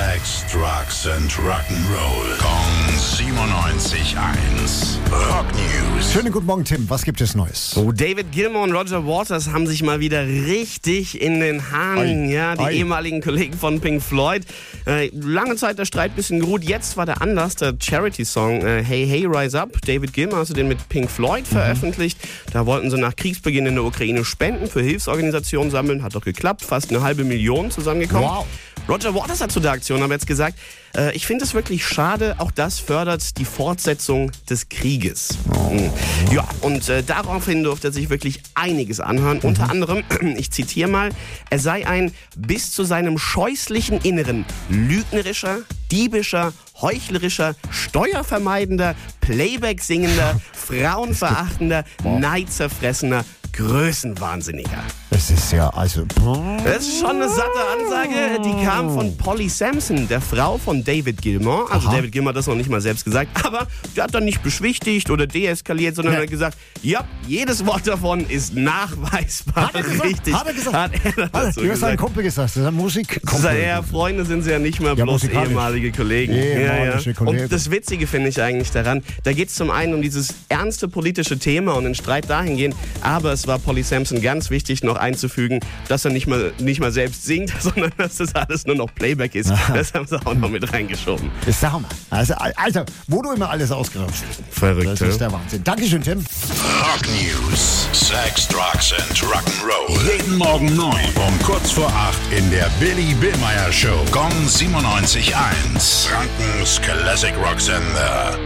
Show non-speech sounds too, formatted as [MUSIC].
Sex, Drugs and Rock'n'Roll. Kong 97.1. Rock News. Schönen guten Morgen, Tim. Was gibt es Neues? Oh, David Gilmour und Roger Waters haben sich mal wieder richtig in den Haaren. Ei, ja, die ei. ehemaligen Kollegen von Pink Floyd. Äh, lange Zeit der Streit bisschen geruht. Jetzt war der Anlass der Charity-Song äh, Hey Hey Rise Up. David Gilmour hatte den mit Pink Floyd Mhm. veröffentlicht. Da wollten sie nach Kriegsbeginn in der Ukraine Spenden für Hilfsorganisationen sammeln. Hat doch geklappt. Fast eine halbe Million zusammengekommen. Wow. Roger Waters hat zu der Aktion aber jetzt gesagt, äh, ich finde es wirklich schade, auch das fördert die Fortsetzung des Krieges. Mhm. Ja, und äh, daraufhin durfte er sich wirklich einiges anhören. Unter anderem, [CLEARS THROAT] ich zitiere mal, er sei ein bis zu seinem scheußlichen Inneren lügnerischer, diebischer, heuchlerischer, steuervermeidender, Playback singender, [LAUGHS] frauenverachtender, neidzerfressener, Größenwahnsinniger. Es ist ja, also. Das ist schon eine satte Ansage. Die kam von Polly Sampson, der Frau von David Gilmour. Also Aha. David Gilmour hat das noch nicht mal selbst gesagt. Aber der hat dann nicht beschwichtigt oder deeskaliert, sondern Ja. hat gesagt, ja, jedes Wort davon ist nachweisbar Hat er gesagt? richtig. Hat er gesagt? Hat er dazu hast einen gesagt. Kumpel gesagt, das ist ein Musikkumpel. Ja, Freunde sind sie ja nicht mehr Ja, bloß ehemalige Kollegen. Ehemalige Kollegen. Und das Witzige finde ich eigentlich daran, da geht es zum einen um dieses ernste politische Thema und den Streit dahingehend, aber es war Polly Sampson ganz wichtig noch einzufügen, dass er nicht mal, nicht mal selbst singt, [LAUGHS] sondern dass das alles nur noch Playback ist. Das haben sie auch noch mit reingeschoben. Das ist der Hammer. Also, Alter, wo du immer alles ausgerauscht. Verrückt, Das ist der Wahnsinn. Dankeschön, Tim. Rock News. Sex, Drugs and Rock'n'Roll. Jeden Morgen 9 um kurz vor 8 in der Billy Billmeyer Show. Gong 97.1. Frankens Classic Rock Sender.